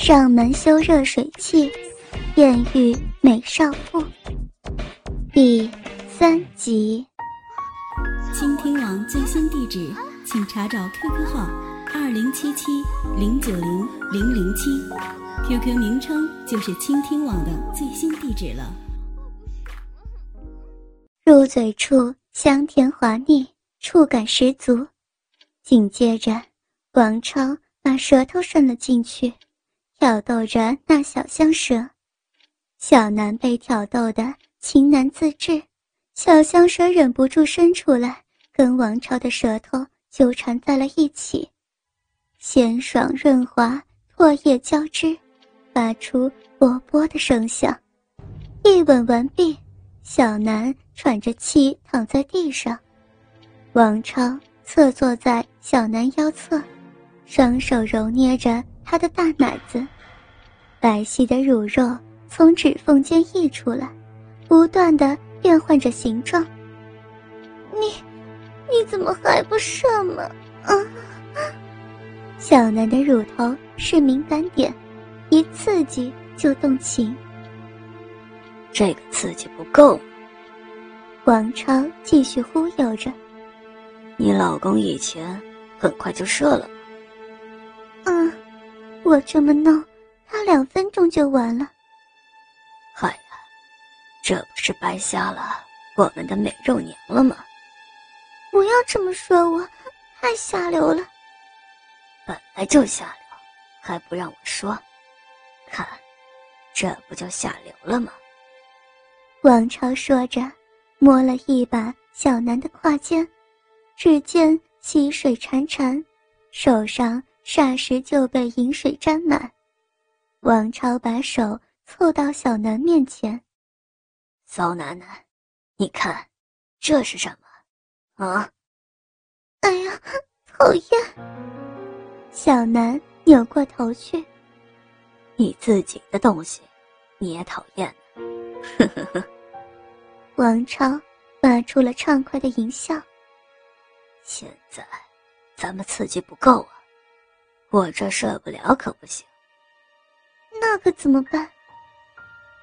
上门修热水器，艳遇美少妇。第三集。倾听网最新地址，请查找 QQ 号二零七七零九零零零七，QQ 名称就是倾听网的最新地址了。入嘴处香甜滑腻，触感十足。紧接着，王超把舌头伸了进去。挑逗着那小香蛇，小南被挑逗的情难自制，小香蛇忍不住伸出来，跟王超的舌头纠缠在了一起，鲜爽润滑，唾液交织，发出啵啵的声响。一吻完毕，小南喘着气躺在地上，王超侧坐在小南腰侧，双手揉捏着。他的大奶子，白皙的乳肉从指缝间溢出来，不断的变换着形状。你，你怎么还不射吗？啊！小南的乳头是敏感点，一刺激就动情。这个刺激不够。王超继续忽悠着。你老公以前很快就射了吗？嗯。我这么弄，他两分钟就完了。哎呀，这不是白瞎了我们的美肉娘了吗？不要这么说，我太下流了。本来就下流，还不让我说？看，这不就下流了吗？王超说着，摸了一把小南的胯间，只见溪水潺潺，手上。霎时就被饮水沾满，王超把手凑到小南面前：“骚楠楠，你看，这是什么？啊？”“哎呀，讨厌！”小南扭过头去：“你自己的东西，你也讨厌？”呵呵呵。王超发出了畅快的淫笑：“现在，咱们刺激不够啊。”我这射不了可不行，那可怎么办？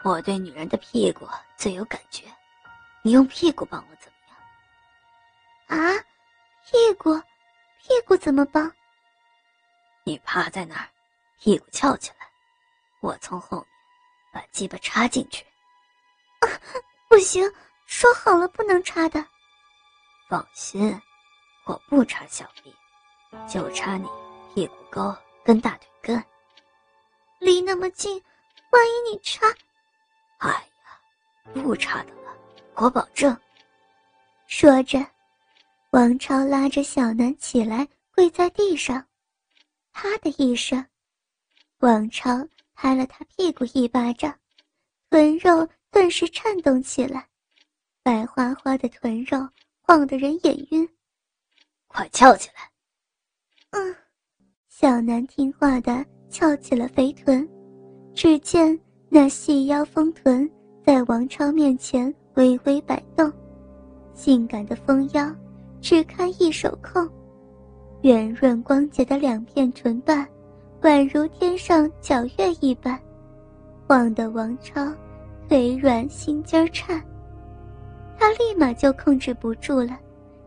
我对女人的屁股最有感觉，你用屁股帮我怎么样？啊，屁股，屁股怎么帮？你趴在那儿，屁股翘起来，我从后面把鸡巴插进去。不行，说好了不能插的。放心，我不插小臂，就插你。屁股沟跟大腿根，离那么近，万一你插……哎呀，不插的了，我保证。说着，王超拉着小南起来，跪在地上。啪的一声，王超拍了他屁股一巴掌，臀肉顿时颤动起来，白花花的臀肉晃得人眼晕。快翘起来！嗯。小南听话的翘起了肥臀，只见那细腰丰臀在王超面前微微摆动，性感的丰腰只堪一手控，圆润光洁的两片唇瓣宛如天上皎月一般，晃得王超腿软心尖颤。他立马就控制不住了，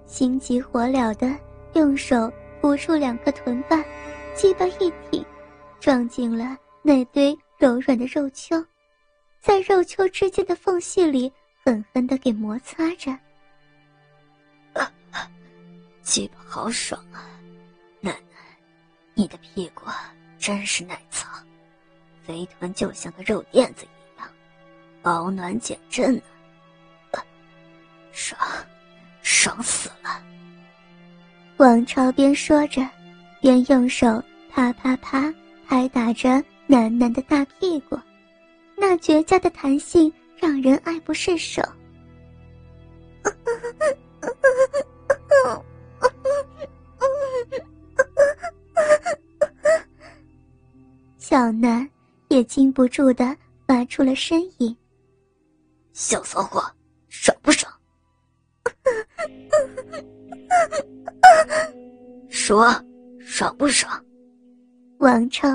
心急火燎的用手扶住两个臀瓣。鸡巴一挺，撞进了那堆柔软的肉丘，在肉丘之间的缝隙里狠狠的给摩擦着。鸡巴好爽啊，奶奶，你的屁股真是耐操，肥臀就像个肉垫子一样，保暖减震呢。爽，爽死了！王朝边说着，边用手。啪啪啪，拍打着楠楠的大屁股，那绝佳的弹性让人爱不释手。小南也禁不住的发出了呻吟。小骚货，爽不爽？说，爽不爽？王超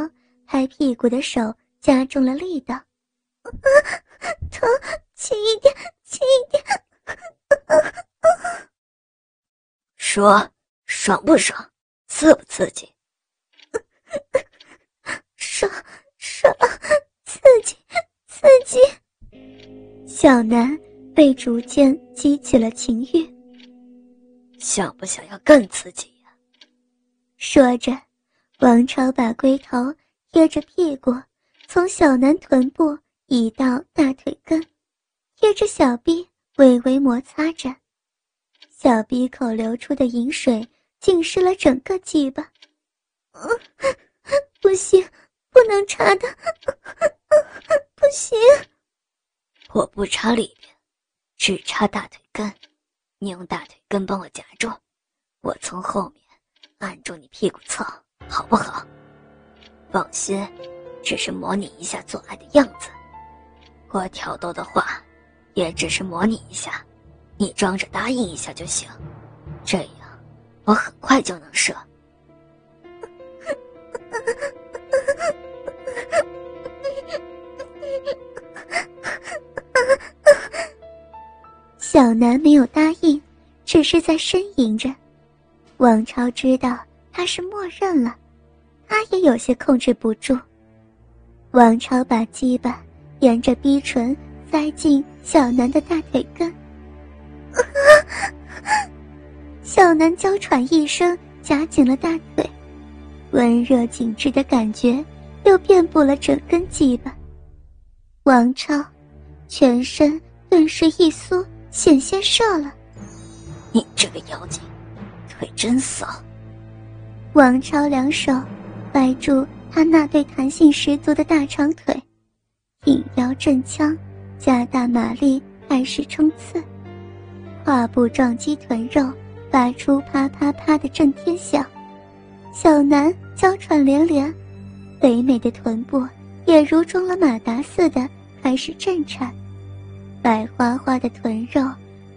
拍屁股的手加重了力道。疼，轻一点，轻一点。说，爽不爽？刺不刺激？爽，爽，刺激，刺激。小南被逐渐激起了情欲，想不想要更刺激？说着，王超把龟头贴着屁股，从小南臀部移到大腿根，贴着小臂微微摩擦着，小鼻口流出的饮水浸湿了整个鸡巴。不行，不能插的，不行。我不插里边，只插大腿根。你用大腿根帮我夹住，我从后面按住你屁股侧，好不好？放心，只是模拟一下做爱的样子。我挑逗的话，也只是模拟一下，你装着答应一下就行。这样，我很快就能射。小南没有答应，只是在呻吟着。王超知道他是默认了，他也有些控制不住。王超把鸡巴沿着逼唇塞进小南的大腿根，小南娇喘一声，夹紧了大腿，温热紧致的感觉又遍布了整根鸡巴。王超全身顿时一酥。险些射了，你这个妖精，腿真骚。王超两手掰住他那对弹性十足的大长腿，挺腰震枪，加大马力开始冲刺，胯部撞击臀肉，发出啪啪啪的震天响。小南娇喘连连，肥美的臀部也如装了马达似的开始震颤。白花花的臀肉，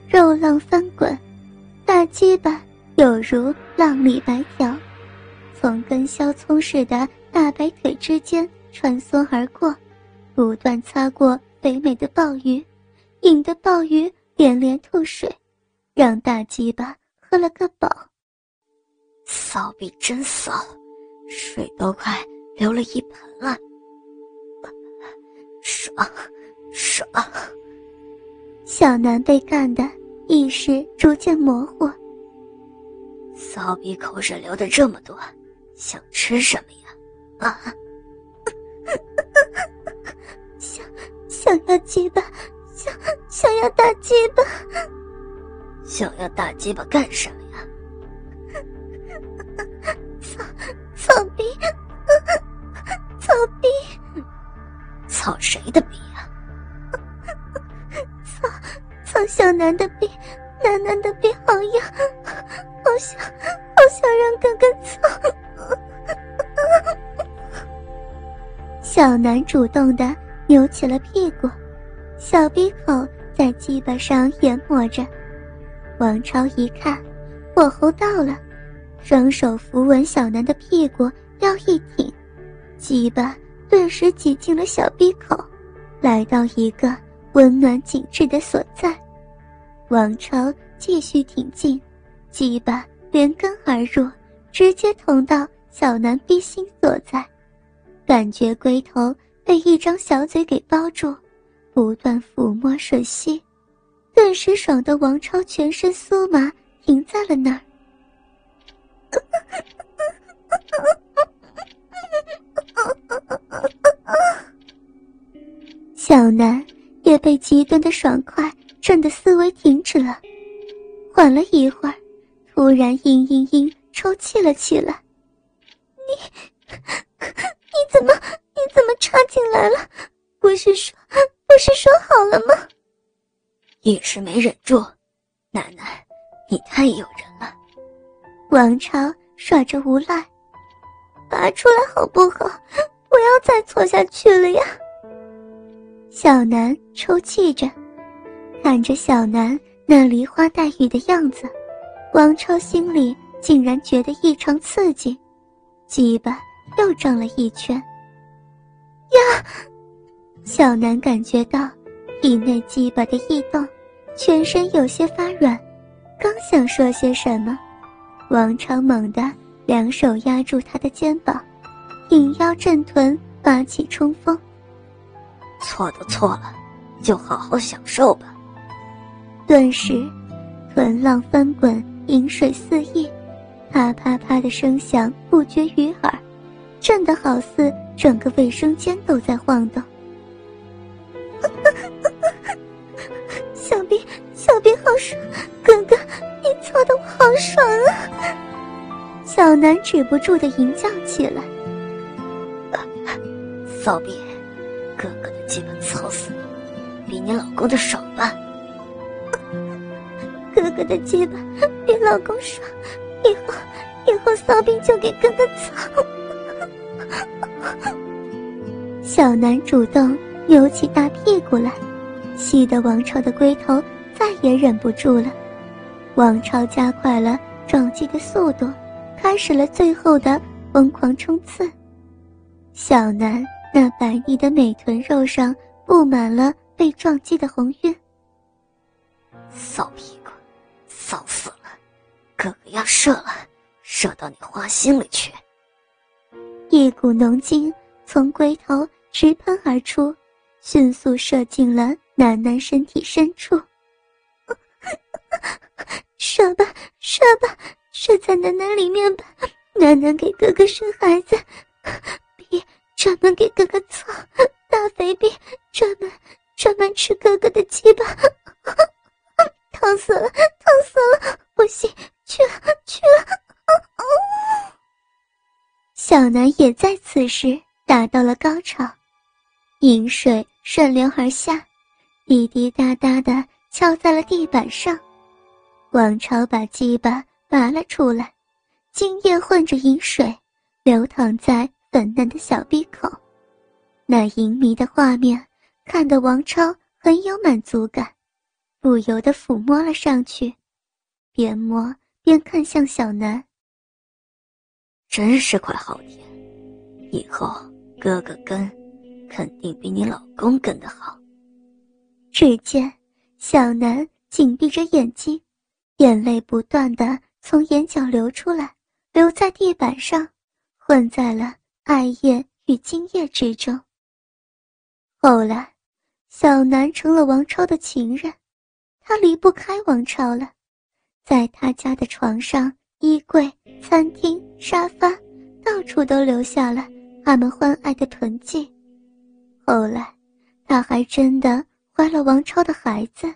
肉浪翻滚，大鸡巴有如浪里白条，从跟削葱似的大白腿之间穿梭而过，不断擦过肥美的鲍鱼，引得鲍鱼连连吐水，让大鸡巴喝了个饱。骚逼真骚，水都快流了一盆了，爽，爽。小南被干的意识逐渐模糊。骚逼口水流的这么多，想吃什么呀？啊！想想要鸡巴，想想要大鸡巴，想要大鸡巴干什么呀？操操逼，操逼，操谁的逼？操小南的逼，主动的扭起了屁股，小鼻口在鸡巴上研磨着。王超一看，火候到了，双手扶稳小南的屁股，腰一挺，鸡巴顿时挤进了小鼻口，来到一个温暖紧致的所在。王超继续挺进，鸡巴连根而入，直接捅到小南逼心所在，感觉龟头被一张小嘴给包住，不断抚摸吮吸，顿时爽的王超全身酥麻，停在了那儿。小南也被极端的爽快。震得思维停止了，缓了一会儿，突然嘤嘤嘤抽泣了起来。你，你怎么，怎么插进来了？不是说，不是说好了吗？一时没忍住，奶奶，你太诱人了。王超耍着无赖，拔出来好不好？不要再错下去了呀。小南抽泣着。看着小南那梨花带雨的样子，王超心里竟然觉得异常刺激，鸡巴又转了一圈，小南感觉到体内鸡巴的异动，全身有些发软，刚想说些什么，王超猛地两手压住他的肩膀，引腰震臀，发起冲锋。错都错了，就好好享受吧。顿时，臀浪翻滚，饮水四溢，啪啪啪的声响不绝于耳，震得好似整个卫生间都在晃动。小兵，小兵好爽，哥哥，你操的我好爽啊！小南止不住的吟叫起来。骚逼，哥哥的鸡巴操死你，比你老公的爽吧？哥哥的鸡巴比老公爽，以后以后骚兵就给哥哥操。小南主动扭起大屁股来，气得王超的龟头再也忍不住了。王超加快了撞击的速度，开始了最后的疯狂冲刺。小南那白腻的美臀肉上布满了被撞击的红晕。骚屁股！骚死了，哥哥要射了，射到你花心里去。一股浓精从龟头直喷而出，迅速射进了楠楠身体深处。射吧，射吧，射在楠楠里面吧！楠楠给哥哥生孩子，逼专门给哥哥操，大肥逼专门专门吃哥哥的鸡巴。疼死了，疼死了！不行，去了，去了！小南也在此时达到了高潮，饮水顺流而下，滴滴答答的敲在了地板上。王超把鸡巴拔了出来，精液混着饮水，流淌在粉嫩的小鼻口。那淫迷的画面，看得王超很有满足感。不由得抚摸了上去，边摸边看向小南。真是块好田，以后哥哥跟，肯定比你老公跟的好。只见小南紧闭着眼睛，眼泪不断的从眼角流出来，流在地板上，混在了艾叶与精液之中。后来，小南成了王超的情人。他离不开王超了，在他家的床上、衣柜、餐厅、沙发，到处都留下了他们欢爱的痕迹。后来，他还真的怀了王超的孩子。